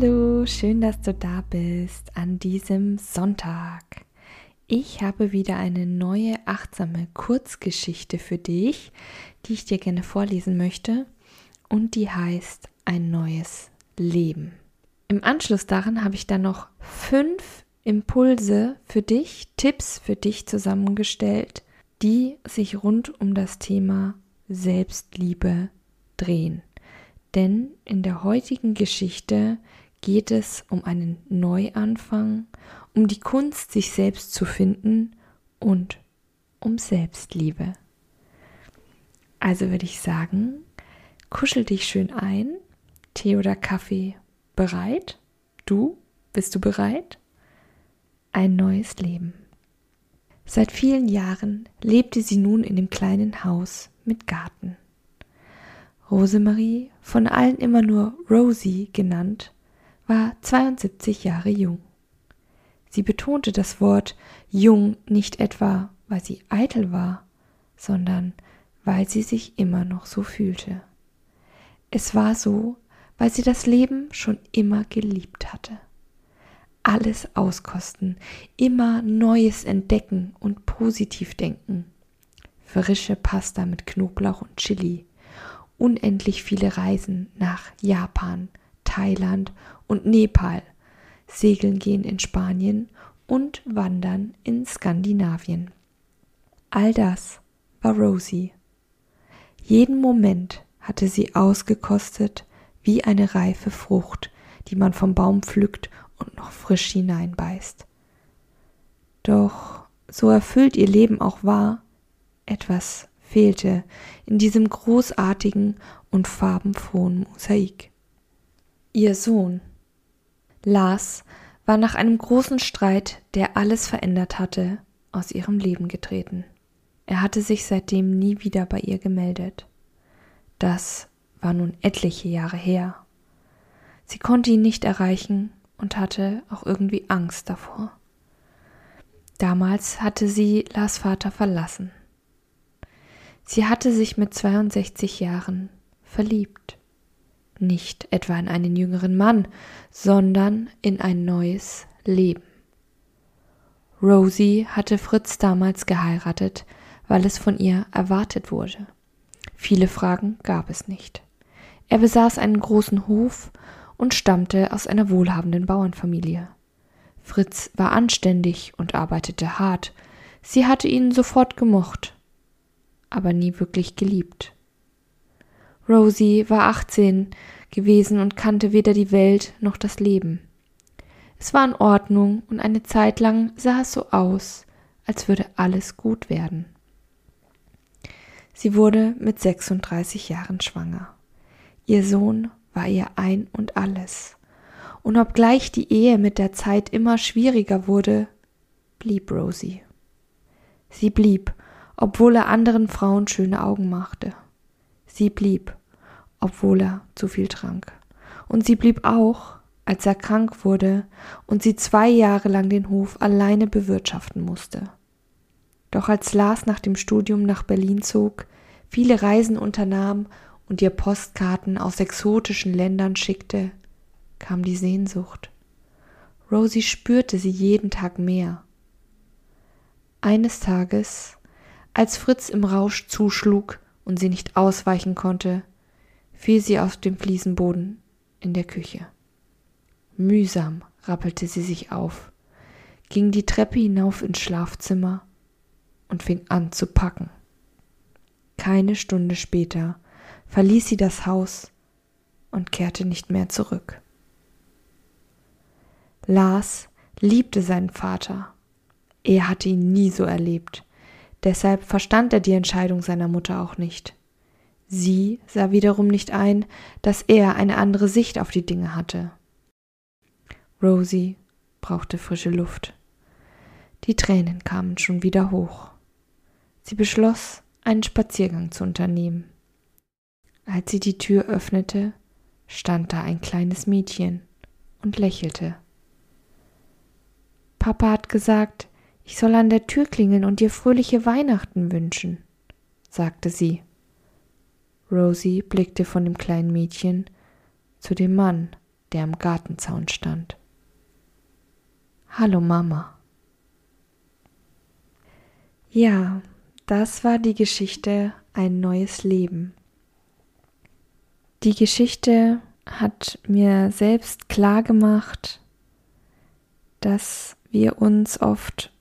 Hallo, schön, dass du da bist an diesem Sonntag. Ich habe wieder eine neue achtsame Kurzgeschichte für dich, die ich dir gerne vorlesen möchte und die heißt Ein neues Leben. Im Anschluss daran habe ich dann noch fünf Impulse für dich, Tipps für dich zusammengestellt, die sich rund um das Thema Selbstliebe drehen. Denn in der heutigen Geschichte geht es um einen Neuanfang, um die Kunst, sich selbst zu finden und um Selbstliebe. Also würde ich sagen, kuschel dich schön ein, Tee oder Kaffee bereit? Du, bist du bereit? Ein neues Leben. Seit vielen Jahren lebte sie nun in dem kleinen Haus mit Garten. Rosemarie, von allen immer nur Rosie genannt, war 72 Jahre jung. Sie betonte das Wort jung nicht etwa, weil sie eitel war, sondern weil sie sich immer noch so fühlte. Es war so, weil sie das Leben schon immer geliebt hatte. Alles auskosten, immer Neues entdecken und positiv denken. Frische Pasta mit Knoblauch und Chili, unendlich viele Reisen nach Japan, Thailand und Nepal, Segeln gehen in Spanien und Wandern in Skandinavien. All das war Rosie. Jeden Moment hatte sie ausgekostet wie eine reife Frucht, die man vom Baum pflückt und noch frisch hineinbeißt. Doch so erfüllt ihr Leben auch war, etwas fehlte in diesem großartigen und farbenfrohen Mosaik. Ihr Sohn Lars war nach einem großen Streit, der alles verändert hatte, aus ihrem Leben getreten. Er hatte sich seitdem nie wieder bei ihr gemeldet. Das war nun etliche Jahre her. Sie konnte ihn nicht erreichen und hatte auch irgendwie Angst davor. Damals hatte sie Lars Vater verlassen. Sie hatte sich mit 62 Jahren verliebt. Nicht etwa in einen jüngeren Mann, sondern in ein neues Leben. Rosie hatte Fritz damals geheiratet, weil es von ihr erwartet wurde. Viele Fragen gab es nicht. Er besaß einen großen Hof und stammte aus einer wohlhabenden Bauernfamilie. Fritz war anständig und arbeitete hart. Sie hatte ihn sofort gemocht, aber nie wirklich geliebt. Rosie war achtzehn gewesen und kannte weder die Welt noch das Leben. Es war in Ordnung und eine Zeit lang sah es so aus, als würde alles gut werden. Sie wurde mit 36 Jahren schwanger. Ihr Sohn war ihr ein und alles. Und obgleich die Ehe mit der Zeit immer schwieriger wurde, blieb Rosie. Sie blieb, obwohl er anderen Frauen schöne Augen machte. Sie blieb, obwohl er zu viel trank. Und sie blieb auch, als er krank wurde und sie zwei Jahre lang den Hof alleine bewirtschaften musste. Doch als Lars nach dem Studium nach Berlin zog, viele Reisen unternahm und ihr Postkarten aus exotischen Ländern schickte, kam die Sehnsucht. Rosie spürte sie jeden Tag mehr. Eines Tages, als Fritz im Rausch zuschlug und sie nicht ausweichen konnte, fiel sie auf dem Fliesenboden in der Küche. Mühsam rappelte sie sich auf, ging die Treppe hinauf ins Schlafzimmer und fing an zu packen. Keine Stunde später verließ sie das Haus und kehrte nicht mehr zurück. Lars liebte seinen Vater. Er hatte ihn nie so erlebt. Deshalb verstand er die Entscheidung seiner Mutter auch nicht. Sie sah wiederum nicht ein, dass er eine andere Sicht auf die Dinge hatte. Rosie brauchte frische Luft. Die Tränen kamen schon wieder hoch. Sie beschloss, einen Spaziergang zu unternehmen. Als sie die Tür öffnete, stand da ein kleines Mädchen und lächelte. Papa hat gesagt, ich soll an der Tür klingeln und dir fröhliche Weihnachten wünschen, sagte sie. Rosie blickte von dem kleinen Mädchen zu dem Mann, der am Gartenzaun stand. Hallo Mama. Ja, das war die Geschichte Ein neues Leben. Die Geschichte hat mir selbst klar gemacht, dass wir uns oft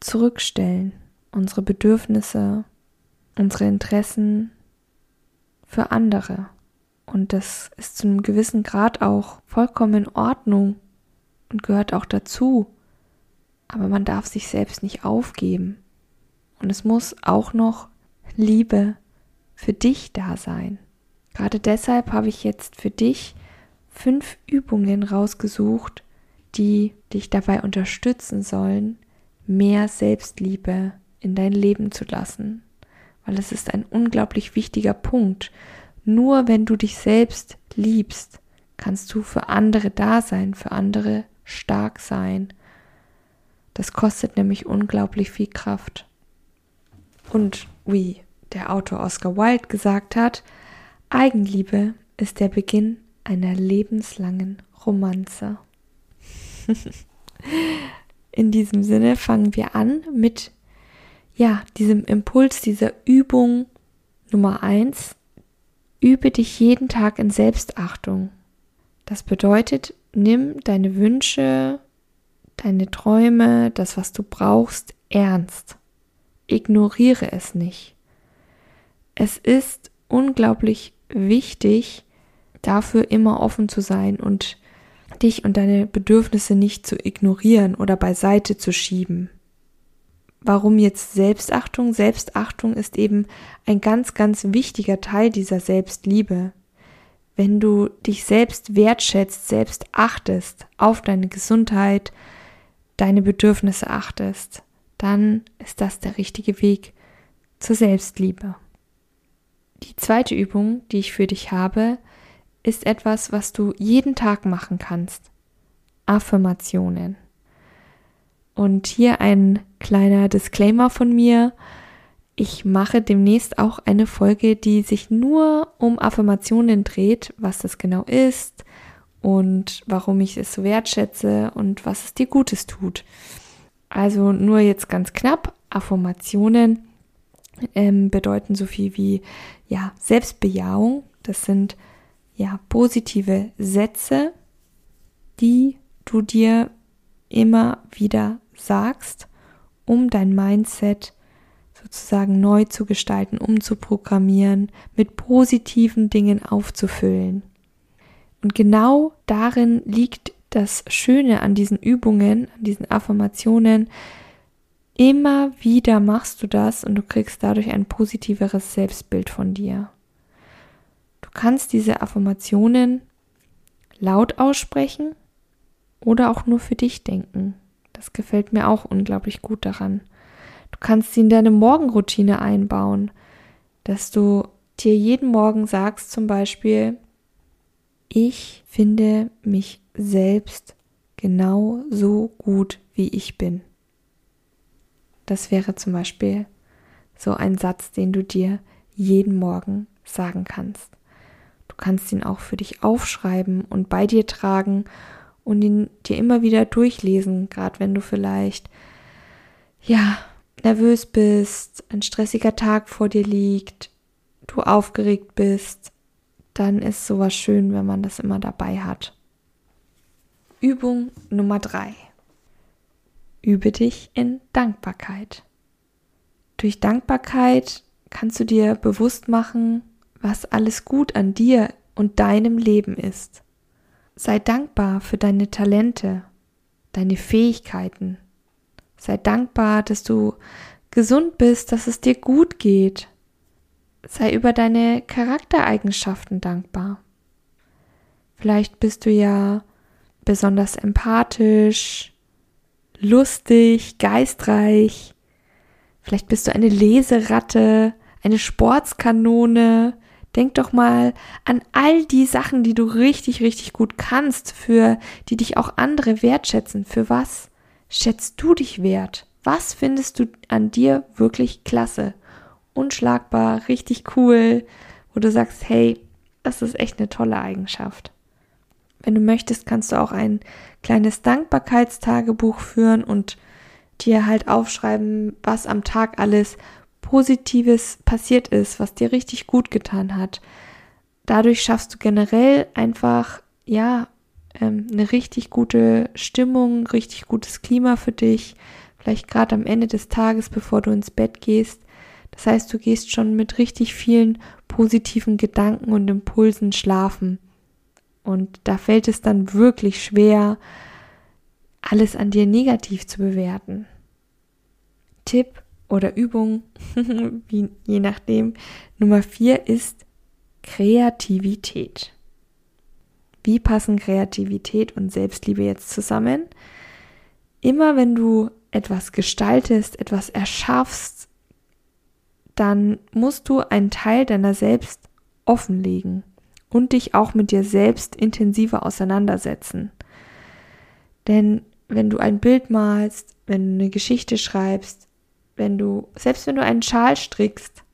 zurückstellen, unsere Bedürfnisse, unsere Interessen für andere. Und das ist zu einem gewissen Grad auch vollkommen in Ordnung und gehört auch dazu. Aber man darf sich selbst nicht aufgeben. Und es muss auch noch Liebe für dich da sein. Gerade deshalb habe ich jetzt für dich fünf Übungen rausgesucht, die dich dabei unterstützen sollen, mehr Selbstliebe in dein Leben zu lassen. Weil es ist ein unglaublich wichtiger Punkt. Nur wenn du dich selbst liebst, kannst du für andere da sein, für andere stark sein. Das kostet nämlich unglaublich viel Kraft. Und wie der Autor Oscar Wilde gesagt hat, Eigenliebe ist der Beginn einer lebenslangen Romanze. In diesem Sinne fangen wir an mit ja, diesem Impuls, dieser Übung Nummer eins. Übe dich jeden Tag in Selbstachtung. Das bedeutet, nimm deine Wünsche, deine Träume, das, was du brauchst, ernst. Ignoriere es nicht. Es ist unglaublich wichtig, dafür immer offen zu sein und dich und deine Bedürfnisse nicht zu ignorieren oder beiseite zu schieben. Warum jetzt Selbstachtung? Selbstachtung ist eben ein ganz, ganz wichtiger Teil dieser Selbstliebe. Wenn du dich selbst wertschätzt, selbst achtest, auf deine Gesundheit, deine Bedürfnisse achtest, dann ist das der richtige Weg zur Selbstliebe. Die zweite Übung, die ich für dich habe, ist etwas, was du jeden Tag machen kannst. Affirmationen. Und hier ein kleiner Disclaimer von mir. Ich mache demnächst auch eine Folge, die sich nur um Affirmationen dreht, was das genau ist und warum ich es so wertschätze und was es dir Gutes tut. Also nur jetzt ganz knapp, Affirmationen ähm, bedeuten so viel wie ja Selbstbejahung. Das sind ja positive Sätze, die du dir immer wieder sagst, um dein Mindset sozusagen neu zu gestalten, umzuprogrammieren, mit positiven Dingen aufzufüllen. Und genau darin liegt das Schöne an diesen Übungen, an diesen Affirmationen. Immer wieder machst du das und du kriegst dadurch ein positiveres Selbstbild von dir. Du kannst diese Affirmationen laut aussprechen oder auch nur für dich denken. Das gefällt mir auch unglaublich gut daran. Du kannst sie in deine Morgenroutine einbauen, dass du dir jeden Morgen sagst zum Beispiel, ich finde mich selbst genau so gut, wie ich bin. Das wäre zum Beispiel so ein Satz, den du dir jeden Morgen sagen kannst. Du kannst ihn auch für dich aufschreiben und bei dir tragen und ihn dir immer wieder durchlesen, gerade wenn du vielleicht ja nervös bist, ein stressiger Tag vor dir liegt, du aufgeregt bist, dann ist sowas schön, wenn man das immer dabei hat. Übung Nummer drei: Übe dich in Dankbarkeit. Durch Dankbarkeit kannst du dir bewusst machen, was alles gut an dir und deinem Leben ist. Sei dankbar für deine Talente, deine Fähigkeiten. Sei dankbar, dass du gesund bist, dass es dir gut geht. Sei über deine Charaktereigenschaften dankbar. Vielleicht bist du ja besonders empathisch, lustig, geistreich. Vielleicht bist du eine Leseratte, eine Sportskanone. Denk doch mal an all die Sachen, die du richtig, richtig gut kannst, für die dich auch andere wertschätzen. Für was schätzt du dich wert? Was findest du an dir wirklich klasse? Unschlagbar, richtig cool, wo du sagst, hey, das ist echt eine tolle Eigenschaft. Wenn du möchtest, kannst du auch ein kleines Dankbarkeitstagebuch führen und dir halt aufschreiben, was am Tag alles Positives passiert ist, was dir richtig gut getan hat. Dadurch schaffst du generell einfach, ja, ähm, eine richtig gute Stimmung, richtig gutes Klima für dich, vielleicht gerade am Ende des Tages, bevor du ins Bett gehst. Das heißt, du gehst schon mit richtig vielen positiven Gedanken und Impulsen schlafen. Und da fällt es dann wirklich schwer, alles an dir negativ zu bewerten. Tipp oder Übung, wie, je nachdem. Nummer vier ist Kreativität. Wie passen Kreativität und Selbstliebe jetzt zusammen? Immer wenn du etwas gestaltest, etwas erschaffst, dann musst du einen Teil deiner selbst offenlegen und dich auch mit dir selbst intensiver auseinandersetzen. Denn wenn du ein Bild malst, wenn du eine Geschichte schreibst, wenn du, selbst wenn du einen Schal strickst,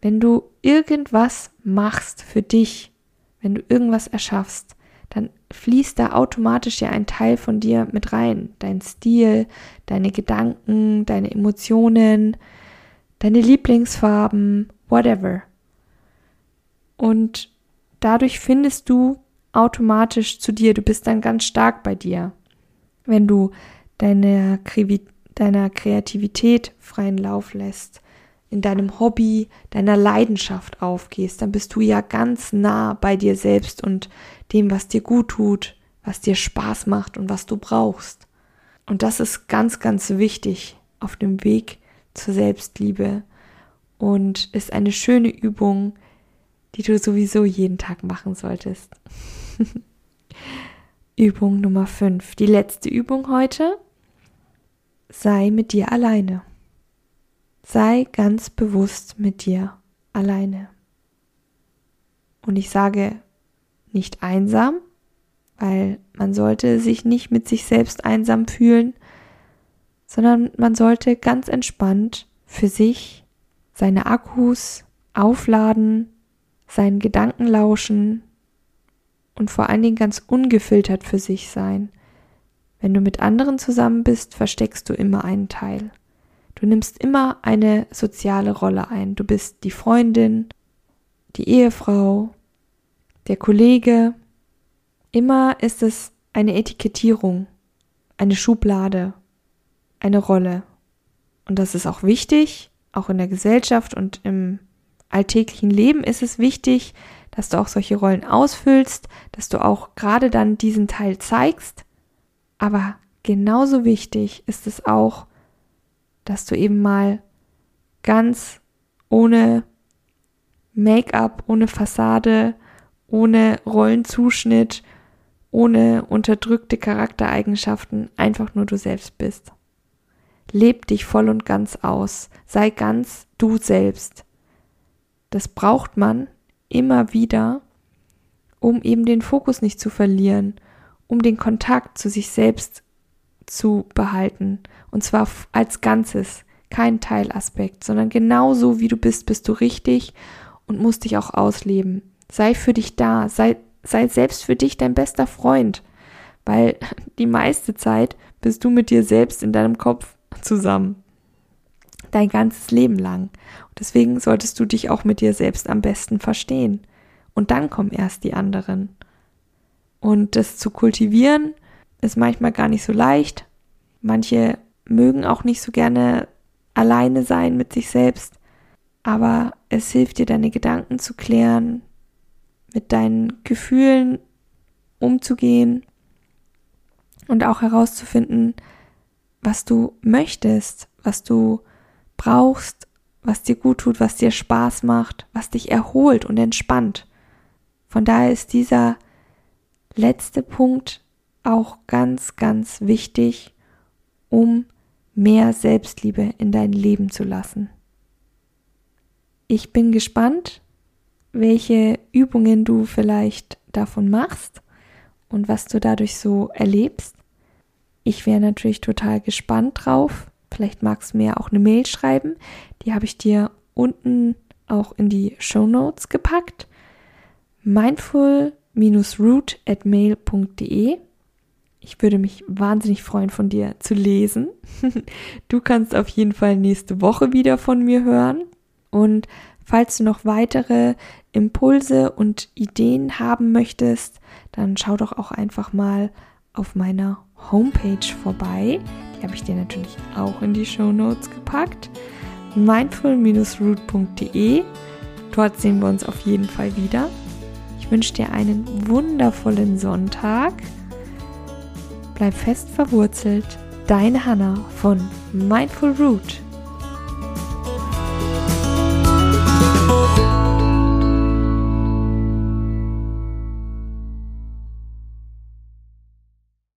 wenn du irgendwas machst für dich, wenn du irgendwas erschaffst, dann fließt da automatisch ja ein Teil von dir mit rein. Dein Stil, deine Gedanken, deine Emotionen, deine Lieblingsfarben, whatever. Und dadurch findest du automatisch zu dir. Du bist dann ganz stark bei dir. Wenn du deine, deiner Kreativität freien Lauf lässt, in deinem Hobby, deiner Leidenschaft aufgehst, dann bist du ja ganz nah bei dir selbst und dem, was dir gut tut, was dir Spaß macht und was du brauchst. Und das ist ganz, ganz wichtig auf dem Weg zur Selbstliebe und ist eine schöne Übung, die du sowieso jeden Tag machen solltest. Übung Nummer 5. Die letzte Übung heute. Sei mit dir alleine. Sei ganz bewusst mit dir alleine. Und ich sage nicht einsam, weil man sollte sich nicht mit sich selbst einsam fühlen, sondern man sollte ganz entspannt für sich seine Akkus aufladen, seinen Gedanken lauschen und vor allen Dingen ganz ungefiltert für sich sein. Wenn du mit anderen zusammen bist, versteckst du immer einen Teil. Du nimmst immer eine soziale Rolle ein. Du bist die Freundin, die Ehefrau, der Kollege. Immer ist es eine Etikettierung, eine Schublade, eine Rolle. Und das ist auch wichtig, auch in der Gesellschaft und im alltäglichen Leben ist es wichtig, dass du auch solche Rollen ausfüllst, dass du auch gerade dann diesen Teil zeigst. Aber genauso wichtig ist es auch, dass du eben mal ganz ohne Make-up, ohne Fassade, ohne Rollenzuschnitt, ohne unterdrückte Charaktereigenschaften einfach nur du selbst bist. Leb dich voll und ganz aus, sei ganz du selbst. Das braucht man immer wieder, um eben den Fokus nicht zu verlieren, um den Kontakt zu sich selbst zu behalten. Und zwar als Ganzes, kein Teilaspekt, sondern genauso wie du bist, bist du richtig und musst dich auch ausleben. Sei für dich da, sei, sei selbst für dich dein bester Freund, weil die meiste Zeit bist du mit dir selbst in deinem Kopf zusammen. Dein ganzes Leben lang. Und deswegen solltest du dich auch mit dir selbst am besten verstehen. Und dann kommen erst die anderen. Und das zu kultivieren ist manchmal gar nicht so leicht. Manche mögen auch nicht so gerne alleine sein mit sich selbst. Aber es hilft dir, deine Gedanken zu klären, mit deinen Gefühlen umzugehen und auch herauszufinden, was du möchtest, was du brauchst, was dir gut tut, was dir Spaß macht, was dich erholt und entspannt. Von daher ist dieser letzte Punkt auch ganz, ganz wichtig, um mehr Selbstliebe in dein Leben zu lassen. Ich bin gespannt, welche Übungen du vielleicht davon machst und was du dadurch so erlebst. Ich wäre natürlich total gespannt drauf. Vielleicht magst du mir auch eine Mail schreiben. Die habe ich dir unten auch in die Show Notes gepackt. Mindful-root at mail.de ich würde mich wahnsinnig freuen, von dir zu lesen. Du kannst auf jeden Fall nächste Woche wieder von mir hören. Und falls du noch weitere Impulse und Ideen haben möchtest, dann schau doch auch einfach mal auf meiner Homepage vorbei. Die habe ich dir natürlich auch in die Show Notes gepackt. mindful-root.de. Dort sehen wir uns auf jeden Fall wieder. Ich wünsche dir einen wundervollen Sonntag Bleib fest verwurzelt. Deine Hanna von Mindful Root.